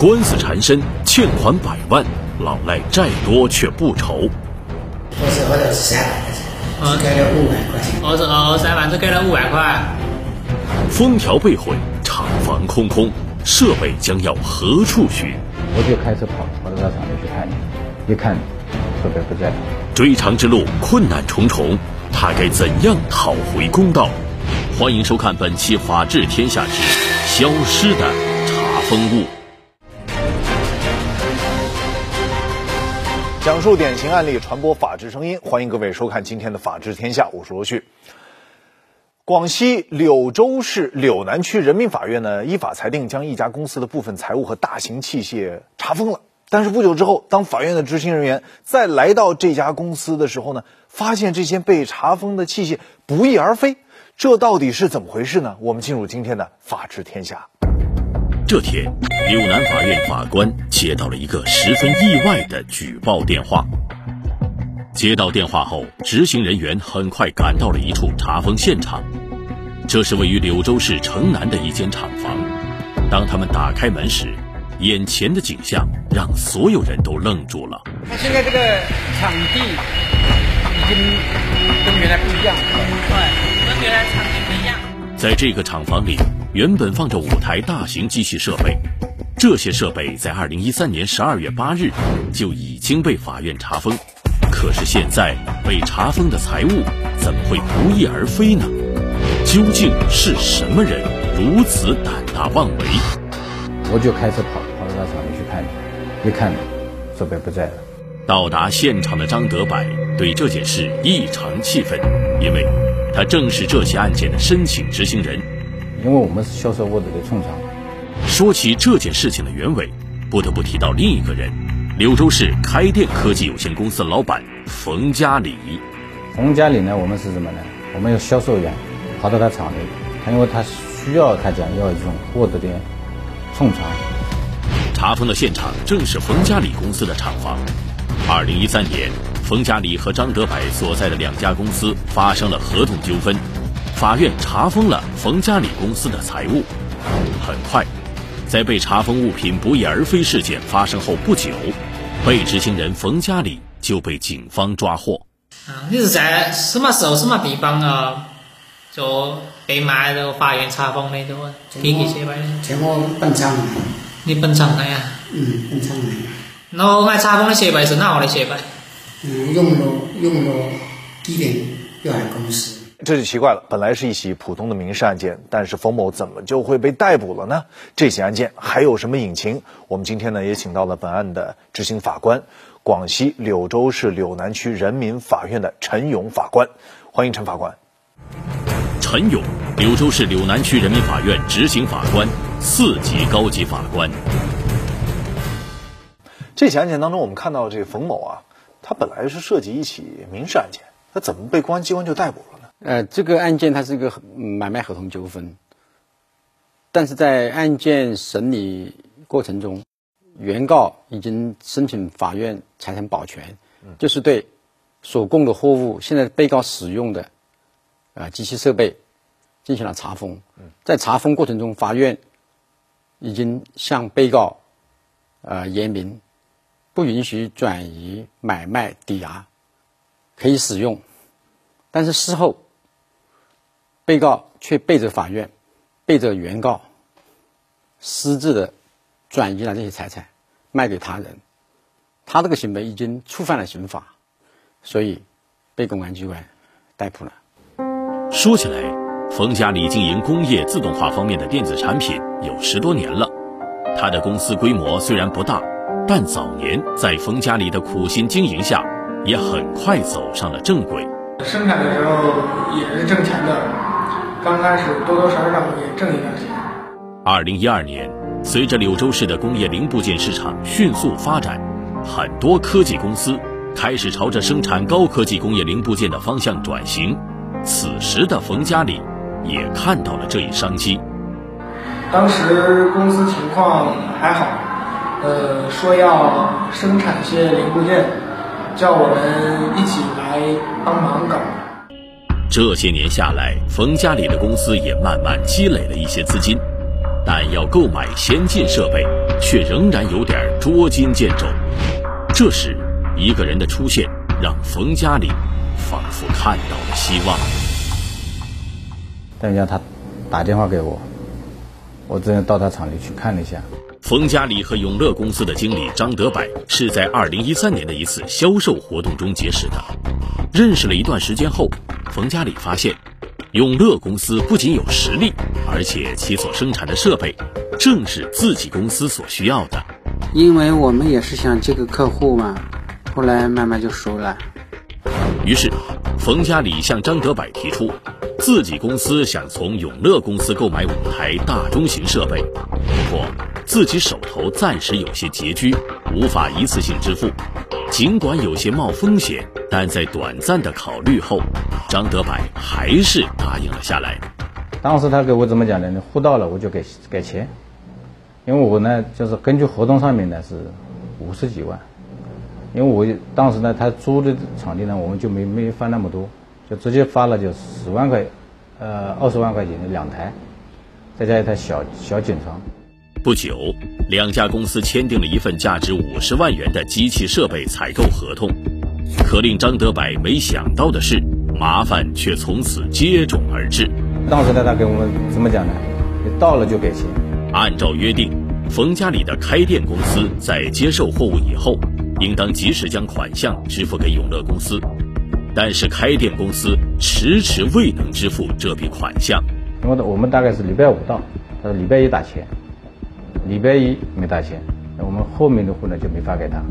官司缠身，欠款百万，老赖债多却不愁。我是我的三万块钱，只给了五万块钱。我是二三万，只给了五万块。封条被毁，厂房空空，设备将要何处寻？我就开车跑跑到厂里去看，一看设备不在。追偿之路困难重重，他该怎样讨回公道？欢迎收看本期《法治天下之消失的查封物》，讲述典型案例，传播法治声音。欢迎各位收看今天的《法治天下》，我是罗旭。广西柳州市柳南区人民法院呢，依法裁定将一家公司的部分财物和大型器械查封了。但是不久之后，当法院的执行人员再来到这家公司的时候呢，发现这些被查封的器械不翼而飞。这到底是怎么回事呢？我们进入今天的《法治天下》。这天，柳南法院法官接到了一个十分意外的举报电话。接到电话后，执行人员很快赶到了一处查封现场。这是位于柳州市城南的一间厂房。当他们打开门时，眼前的景象让所有人都愣住了。他现在这个场地已经跟原来不一样了。对。跟原来场地不一样。在这个厂房里，原本放着五台大型机器设备，这些设备在二零一三年十二月八日就已经被法院查封。可是现在被查封的财物怎么会不翼而飞呢？究竟是什么人如此胆大妄为？我就开车跑跑到他厂里去看，一看设备不在了。到达现场的张德柏对这件事异常气愤，因为。他正是这起案件的申请执行人，因为我们是销售 Word 的冲厂。说起这件事情的原委，不得不提到另一个人——柳州市开电科技有限公司老板冯家礼。冯家礼呢，我们是什么呢？我们有销售员跑到他厂里，他因为他需要他讲要一种 Word 的冲厂。查封的现场正是冯家礼公司的厂房。二零一三年。冯家礼和张德柏所在的两家公司发生了合同纠纷，法院查封了冯家里公司的财物。很快，在被查封物品不翼而飞事件发生后不久，被执行人冯家里就被警方抓获。啊，你是在什么时候、什么地方啊？就被卖到法院查封的，都给你写的？在我本厂。你本厂的呀？嗯，本厂的。那我查封的设备是哪个的设备？嗯，用了用了地点有限公司，这就奇怪了。本来是一起普通的民事案件，但是冯某怎么就会被逮捕了呢？这起案件还有什么隐情？我们今天呢也请到了本案的执行法官，广西柳州市柳南区人民法院的陈勇法官，欢迎陈法官。陈勇，柳州市柳南区人民法院执行法官，四级高级法官。这起案件当中，我们看到这个冯某啊。他本来是涉及一起民事案件，他怎么被公安机关就逮捕了呢？呃，这个案件它是一个买卖合同纠纷，但是在案件审理过程中，原告已经申请法院财产保全，就是对所供的货物、现在被告使用的啊机器设备进行了查封。在查封过程中，法院已经向被告呃言明。不允许转移、买卖、抵押，可以使用，但是事后，被告却背着法院、背着原告，私自的转移了这些财产，卖给他人，他这个行为已经触犯了刑法，所以被公安机关逮捕了。说起来，冯家里经营工业自动化方面的电子产品有十多年了，他的公司规模虽然不大。但早年在冯家里的苦心经营下，也很快走上了正轨。生产的时候也是挣钱的，刚开始多多少少也挣一点钱。二零一二年，随着柳州市的工业零部件市场迅速发展，很多科技公司开始朝着生产高科技工业零部件的方向转型。此时的冯家里也看到了这一商机。当时公司情况还好。呃，说要生产些零部件，叫我们一起来帮忙搞。这些年下来，冯家里的公司也慢慢积累了一些资金。但要购买先进设备，却仍然有点捉襟见肘。这时，一个人的出现让冯家里仿佛看到了希望。等一下，他打电话给我，我只能到他厂里去看了一下。冯家里和永乐公司的经理张德柏是在2013年的一次销售活动中结识的。认识了一段时间后，冯家里发现，永乐公司不仅有实力，而且其所生产的设备正是自己公司所需要的。因为我们也是想接个客户嘛，后来慢慢就熟了。于是，冯家里向张德柏提出，自己公司想从永乐公司购买五台大中型设备，不过自己手头暂时有些拮据，无法一次性支付。尽管有些冒风险，但在短暂的考虑后，张德柏还是答应了下来。当时他给我怎么讲的呢？货到了我就给给钱，因为我呢就是根据合同上面呢是五十几万，因为我当时呢他租的场地呢我们就没没发那么多，就直接发了就十万块，呃二十万块钱的两台，再加一台小小警床。不久，两家公司签订了一份价值五十万元的机器设备采购合同。可令张德柏没想到的是，麻烦却从此接踵而至。当时他，他给我们怎么讲呢？到了就给钱。按照约定，冯家里的开店公司在接受货物以后，应当及时将款项支付给永乐公司。但是开店公司迟迟未能支付这笔款项。因为我们大概是礼拜五到，他说礼拜一打钱。礼拜一没打钱，那我们后面的货呢就没发给他，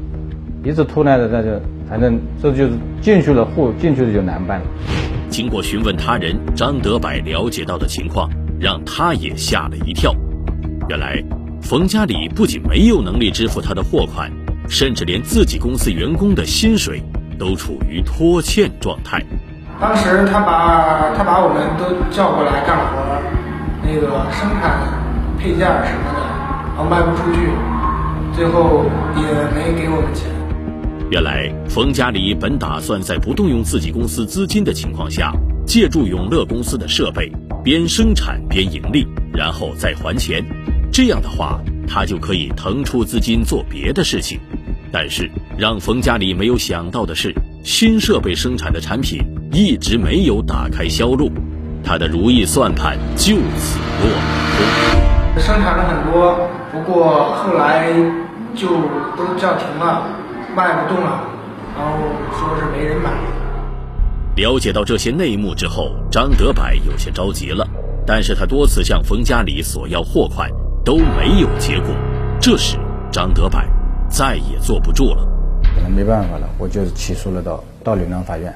一直拖来的，那就反正这就是进去了货进去了就难办了。经过询问他人，张德柏了解到的情况让他也吓了一跳。原来冯家里不仅没有能力支付他的货款，甚至连自己公司员工的薪水都处于拖欠状态。当时他把他把我们都叫过来干活，那个生产配件什么的。卖不出去，最后也没给我们钱。原来冯家里本打算在不动用自己公司资金的情况下，借助永乐公司的设备，边生产边盈利，然后再还钱。这样的话，他就可以腾出资金做别的事情。但是让冯家里没有想到的是，新设备生产的产品一直没有打开销路，他的如意算盘就此落空。生产了很多，不过后来就都叫停了，卖不动了，然后说是没人买。了解到这些内幕之后，张德柏有些着急了，但是他多次向冯家里索要货款都没有结果。这时，张德柏再也坐不住了，可能没办法了，我就起诉了到到岭南法院。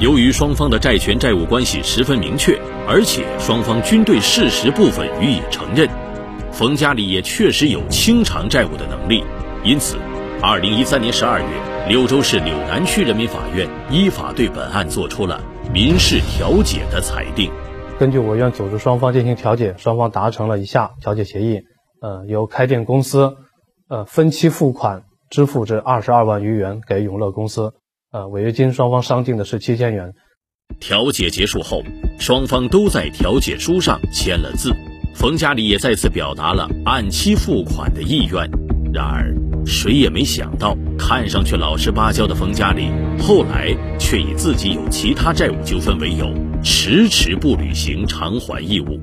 由于双方的债权债务关系十分明确，而且双方均对事实部分予以承认，冯家里也确实有清偿债务的能力，因此，二零一三年十二月，柳州市柳南区人民法院依法对本案作出了民事调解的裁定。根据我院组织双方进行调解，双方达成了以下调解协议：呃，由开店公司，呃，分期付款支付这二十二万余元给永乐公司。呃，违约金双方商定的是七千元。调解结束后，双方都在调解书上签了字，冯家里也再次表达了按期付款的意愿。然而，谁也没想到，看上去老实巴交的冯家里，后来却以自己有其他债务纠纷为由，迟迟不履行偿还义务。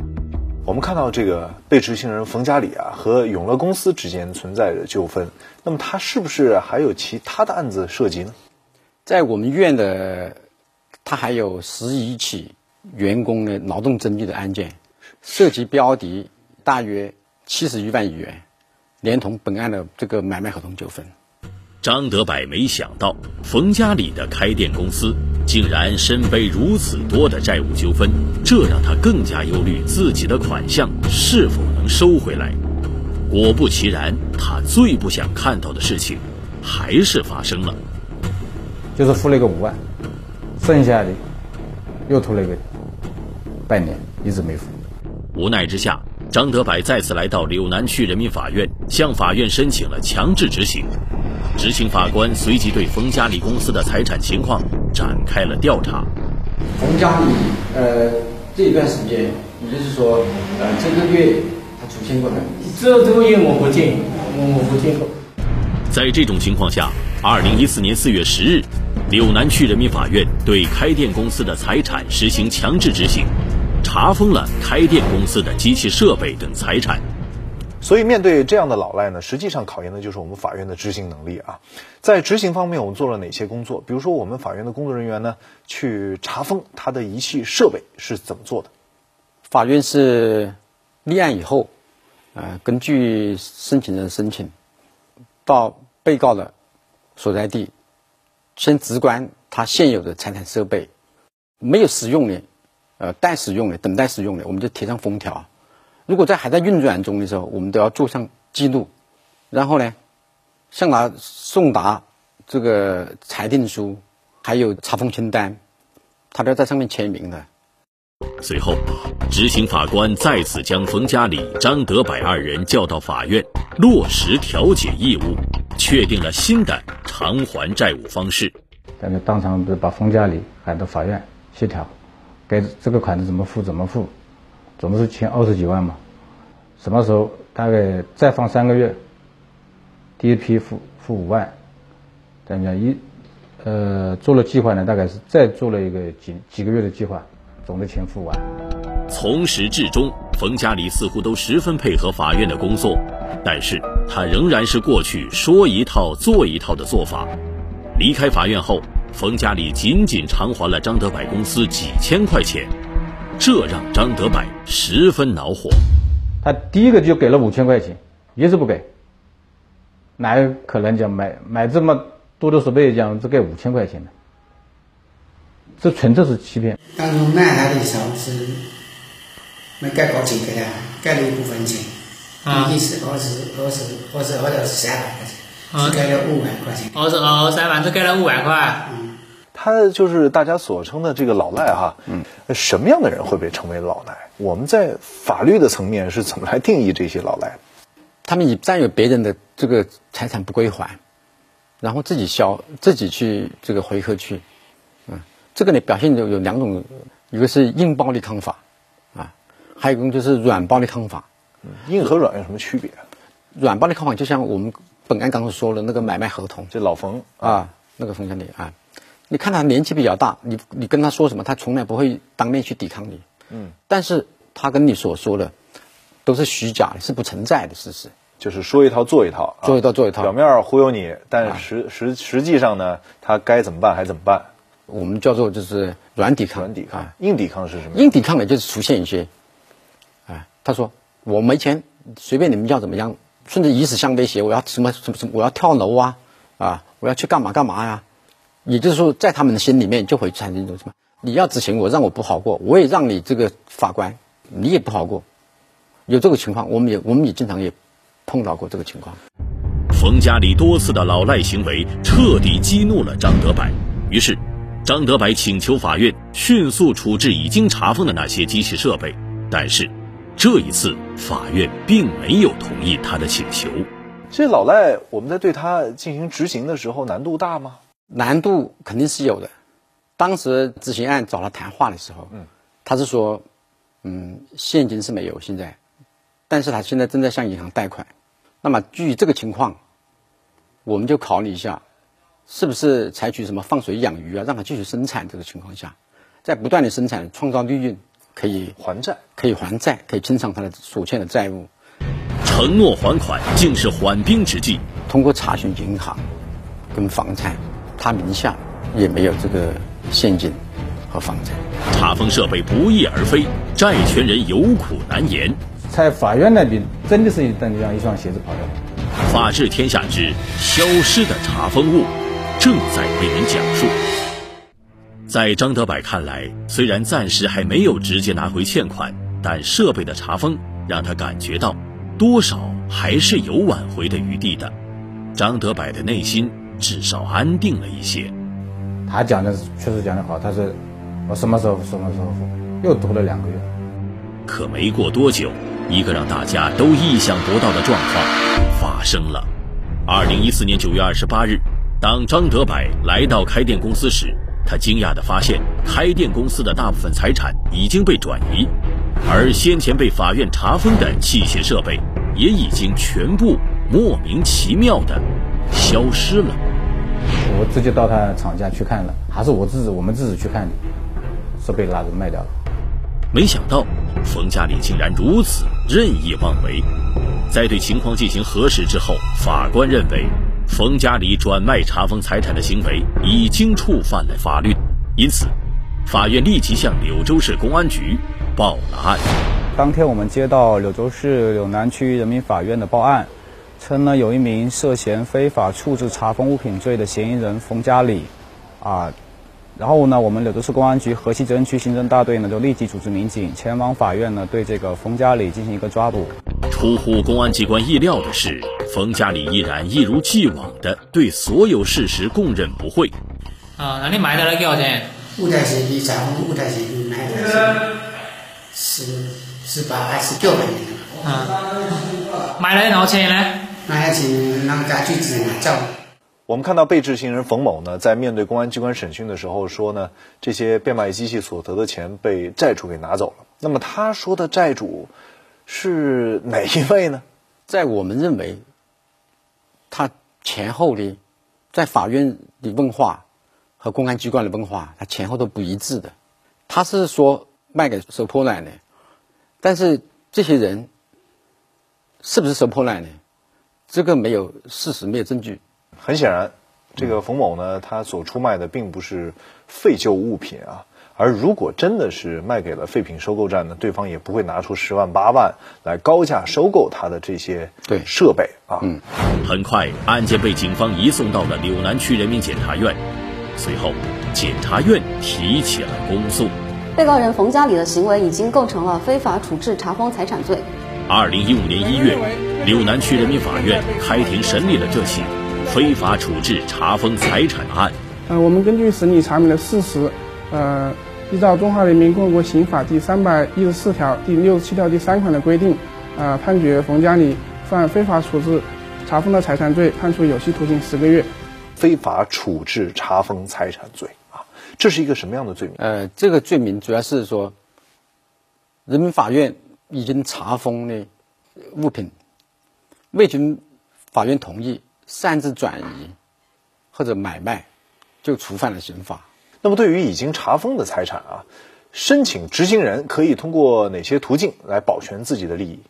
我们看到这个被执行人冯家里啊，和永乐公司之间存在着纠纷，那么他是不是还有其他的案子涉及呢？在我们院的，他还有十一起员工的劳动争议的案件，涉及标的大约七十余万余元，连同本案的这个买卖合同纠纷。张德柏没想到，冯家里的开店公司竟然身背如此多的债务纠纷，这让他更加忧虑自己的款项是否能收回来。果不其然，他最不想看到的事情还是发生了。就是付了一个五万，剩下的又拖了一个半年，一直没付。无奈之下，张德柏再次来到柳南区人民法院，向法院申请了强制执行。执行法官随即对冯家里公司的财产情况展开了调查。冯家里，呃，这一段时间，也就是说，呃，这个月他出现过的。这这个月我不见，我我不见过。在这种情况下，二零一四年四月十日，柳南区人民法院对开店公司的财产实行强制执行，查封了开店公司的机器设备等财产。所以，面对这样的老赖呢，实际上考验的就是我们法院的执行能力啊。在执行方面，我们做了哪些工作？比如说，我们法院的工作人员呢，去查封他的仪器设备是怎么做的？法院是立案以后，呃，根据申请人申请，到被告的所在地，先直观他现有的财产设备，没有使用的，呃，待使用的、等待使用的，我们就贴上封条。如果在还在运转中的时候，我们都要做上记录，然后呢，向他送达这个裁定书，还有查封清单，他都要在上面签名的。随后，执行法官再次将冯家礼、张德柏二人叫到法院，落实调解义务，确定了新的偿还债务方式。咱们当场把冯家礼喊到法院协调，该这个款子怎么付怎么付。总共是欠二十几万嘛，什么时候大概再放三个月，第一批付付五万，咱们讲一，呃，做了计划呢，大概是再做了一个几几个月的计划，总的钱付完。从始至终，冯家里似乎都十分配合法院的工作，但是他仍然是过去说一套做一套的做法。离开法院后，冯家里仅仅偿还了张德柏公司几千块钱。这让张德柏十分恼火。他第一个就给了五千块钱，一直不给。哪有可能讲买买这么多的设备讲只给五千块钱的？这纯粹是欺骗。当初卖他的时候是没盖高钱给他，盖了一部分钱，一是二十二十二十二十三百块钱，只盖了五万块钱。二十二三万只盖了五万块。他就是大家所称的这个老赖哈，嗯，什么样的人会被称为老赖？我们在法律的层面是怎么来定义这些老赖？他们以占有别人的这个财产不归还，然后自己消自己去这个回扣去，嗯，这个呢表现有有两种，一个是硬暴力抗法，啊，还有一种就是软暴力抗法。硬和软有什么区别？软暴力抗法就像我们本案刚刚说的那个买卖合同，这老冯啊，那个冯经理啊。你看他年纪比较大，你你跟他说什么，他从来不会当面去抵抗你。嗯，但是他跟你所说的都是虚假的，是不存在的事实。就是说一套做一套，做一套做一套，表面忽悠你，但实实实际上呢，他该怎么办还怎么办。我们叫做就是软抵抗，软抵抗，硬抵抗是什么？硬抵抗呢，就是出现一些，哎，他说我没钱，随便你们要怎么样，甚至以死相威胁，我要什么什么什么，我要跳楼啊，啊，我要去干嘛干嘛呀。也就是说，在他们的心里面就会产生一种什么？你要执行我，让我不好过，我也让你这个法官，你也不好过。有这个情况，我们也我们也经常也碰到过这个情况。冯家里多次的老赖行为彻底激怒了张德柏，于是张德柏请求法院迅速处置已经查封的那些机器设备。但是这一次，法院并没有同意他的请求。这老赖，我们在对他进行执行的时候，难度大吗？难度肯定是有的。当时执行案找他谈话的时候，嗯，他是说，嗯，现金是没有现在，但是他现在正在向银行贷款。那么基于这个情况，我们就考虑一下，是不是采取什么放水养鱼啊，让他继续生产。这个情况下，在不断的生产，创造利润，可以还债，可以还债，可以清偿他的所欠的债务。承诺还款竟是缓兵之计。通过查询银行跟房产。他名下也没有这个现金和房产，查封设备不翼而飞，债权人有苦难言。在法院那边真的是一蹬这样一双鞋子跑掉了。法治天下之消失的查封物，正在为您讲述。在张德柏看来，虽然暂时还没有直接拿回欠款，但设备的查封让他感觉到，多少还是有挽回的余地的。张德柏的内心。至少安定了一些。他讲的确实讲得好，他说我什么时候什么时候付，又读了两个月。可没过多久，一个让大家都意想不到的状况发生了。二零一四年九月二十八日，当张德柏来到开店公司时，他惊讶地发现开店公司的大部分财产已经被转移，而先前被法院查封的器械设备，也已经全部莫名其妙地消失了。我直接到他厂家去看了，还是我自己我们自己去看的，设备拿着卖掉了。没想到冯家里竟然如此任意妄为。在对情况进行核实之后，法官认为冯家里转卖查封财产的行为已经触犯了法律，因此，法院立即向柳州市公安局报了案。当天我们接到柳州市柳南区人民法院的报案，称呢有一名涉嫌非法处置查封物品罪的嫌疑人冯家里，啊。然后呢，我们柳州市公安局河西责任区刑侦大队呢，就立即组织民警前往法院呢，对这个冯家里进行一个抓捕。出乎公安机关意料的是，冯家里依然一如既往的对所有事实供认不讳。啊，那你卖的了多少钱？五台车比查封五台车比卖的是十十八还是九？啊，卖了多少钱呢？卖了钱，那个家具只拿走。我们看到被执行人冯某呢，在面对公安机关审讯的时候说呢，这些变卖机器所得的钱被债主给拿走了。那么他说的债主是哪一位呢？在我们认为，他前后的在法院的问话和公安机关的问话，他前后都不一致的。他是说卖给收破烂的，但是这些人是不是收破烂的，这个没有事实，没有证据。很显然，这个冯某呢，他所出卖的并不是废旧物品啊，而如果真的是卖给了废品收购站呢，对方也不会拿出十万八万来高价收购他的这些对设备啊。嗯，很快案件被警方移送到了柳南区人民检察院，随后检察院提起了公诉。被告人冯家里的行为已经构成了非法处置查封财产罪。二零一五年一月，柳南区人民法院开庭审理了这起。非法处置查封财产案。呃，我们根据审理查明的事实，呃，依照《中华人民共和国刑法》第三百一十四条、第六十七条第三款的规定，呃，判决冯家里犯非法处置查封的财产罪，判处有期徒刑十个月。非法处置查封财产罪啊，这是一个什么样的罪名？呃，这个罪名主要是说，人民法院已经查封的物品，未经法院同意。擅自转移或者买卖，就触犯了刑法。那么，对于已经查封的财产啊，申请执行人可以通过哪些途径来保全自己的利益？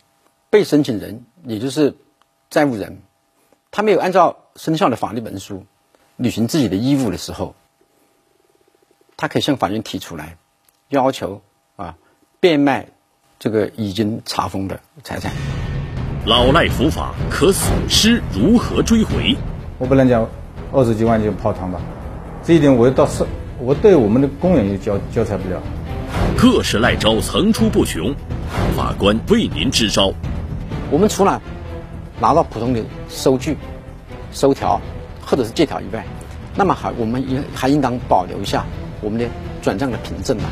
被申请人，也就是债务人，他没有按照生效的法律文书履行自己的义务的时候，他可以向法院提出来，要求啊变卖这个已经查封的财产。老赖伏法，可损失如何追回？我不能讲二十几万就泡汤吧，这一点我倒是我对我们的工人也交交差不了。各式赖招层出不穷，法官为您支招。我们除了拿到普通的收据、收条或者是借条以外，那么还我们应还应当保留一下我们的转账的凭证嘛？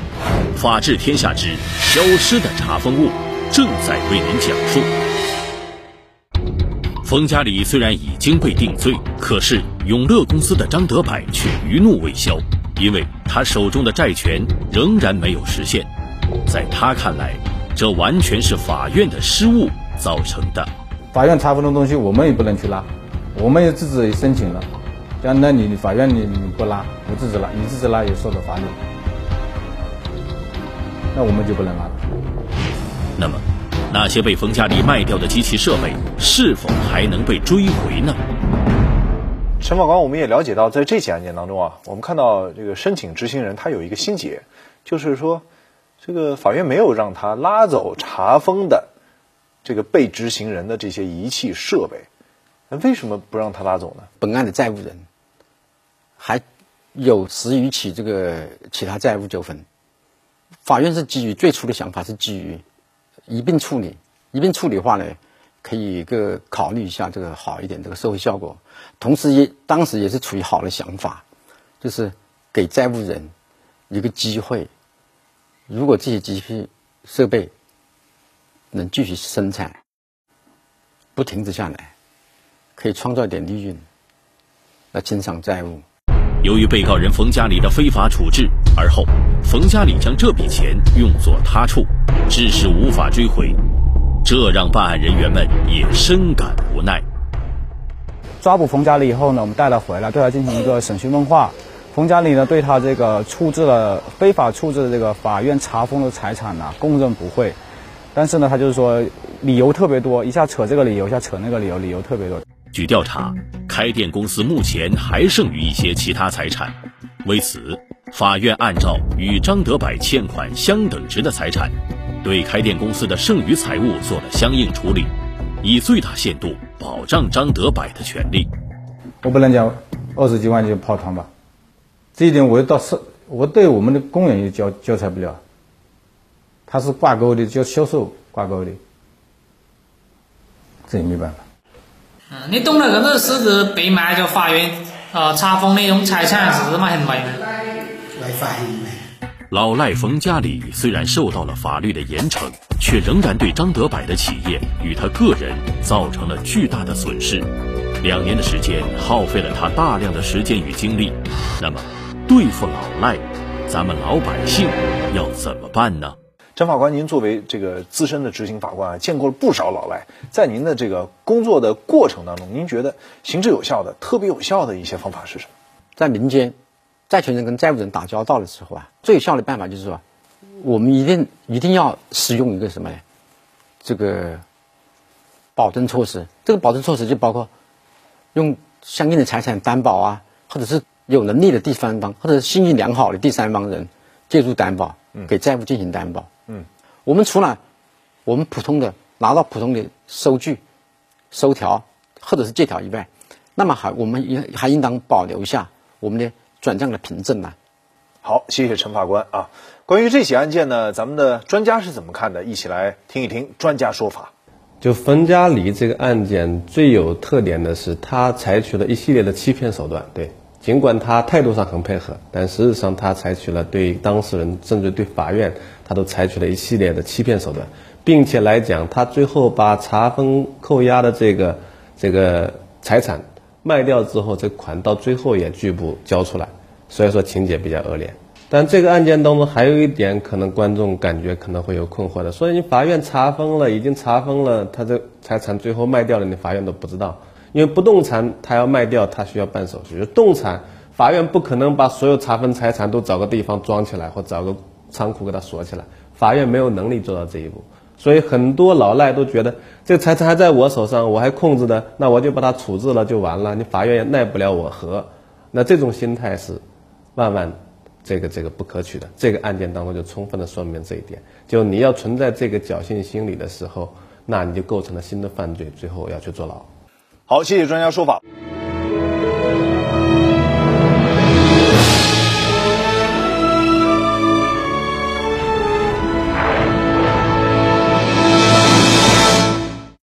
法治天下之消失的查封物正在为您讲述。冯家里虽然已经被定罪，可是永乐公司的张德柏却余怒未消，因为他手中的债权仍然没有实现。在他看来，这完全是法院的失误造成的。法院查封的东西，我们也不能去拉，我们也自己申请了，讲那你法院你你不拉，你自己拉，你自己拉也受到法律，那我们就不能拉了。那么？那些被冯家里卖掉的机器设备是否还能被追回呢？陈法官，我们也了解到，在这起案件当中啊，我们看到这个申请执行人他有一个心结，就是说，这个法院没有让他拉走查封的这个被执行人的这些仪器设备，那为什么不让他拉走呢？本案的债务人还有十余起这个其他债务纠纷，法院是基于最初的想法是基于。一并处理，一并处理的话呢，可以一个考虑一下这个好一点这个社会效果，同时也当时也是处于好的想法，就是给债务人一个机会，如果这些机器设备能继续生产，不停止下来，可以创造点利润来清偿债务。由于被告人冯家里的非法处置，而后冯家里将这笔钱用作他处，致使无法追回，这让办案人员们也深感无奈。抓捕冯家里以后呢，我们带他回来，对他进行一个审讯问话。冯家里呢，对他这个处置了非法处置的这个法院查封的财产呢，供认不讳。但是呢，他就是说理由特别多，一下扯这个理由，一下扯那个理由，理由特别多。据调查，开店公司目前还剩余一些其他财产，为此，法院按照与张德柏欠款相等值的财产，对开店公司的剩余财物做了相应处理，以最大限度保障张德柏的权利。我不能讲二十几万就泡汤吧，这一点我到是，我对我们的工人也交交差不了，他是挂钩的，叫销售挂钩的，这也没办法。嗯，你懂得这个是指被卖到法院呃查封那种财产是什么行为吗？违法行为。老赖冯家里虽然受到了法律的严惩，却仍然对张德柏的企业与他个人造成了巨大的损失。两年的时间耗费了他大量的时间与精力。那么，对付老赖，咱们老百姓要怎么办呢？张法官，您作为这个资深的执行法官啊，见过了不少老赖，在您的这个工作的过程当中，您觉得行之有效的、特别有效的一些方法是什么？在民间，债权人跟债务人打交道的时候啊，最有效的办法就是说，我们一定一定要使用一个什么呢？这个保证措施。这个保证措施就包括用相应的财产担保啊，或者是有能力的第三方或者是信誉良好的第三方人介入担保，给债务进行担保。嗯，我们除了我们普通的拿到普通的收据、收条或者是借条以外，那么还我们也还应当保留下我们的转账的凭证呢。好，谢谢陈法官啊。关于这起案件呢，咱们的专家是怎么看的？一起来听一听专家说法。就冯家里这个案件最有特点的是，他采取了一系列的欺骗手段。对，尽管他态度上很配合，但实质上他采取了对当事人甚至对法院。他都采取了一系列的欺骗手段，并且来讲，他最后把查封扣押的这个这个财产卖掉之后，这款到最后也拒不交出来，所以说情节比较恶劣。但这个案件当中还有一点，可能观众感觉可能会有困惑的，所以你法院查封了，已经查封了，他这财产最后卖掉了，你法院都不知道，因为不动产他要卖掉，他需要办手续，动产法院不可能把所有查封财产都找个地方装起来，或找个。仓库给他锁起来，法院没有能力做到这一步，所以很多老赖都觉得这财产还在我手上，我还控制的，那我就把它处置了就完了，你法院也奈不了我何。那这种心态是万万这个这个不可取的。这个案件当中就充分的说明这一点，就你要存在这个侥幸心理的时候，那你就构成了新的犯罪，最后要去坐牢。好，谢谢专家说法。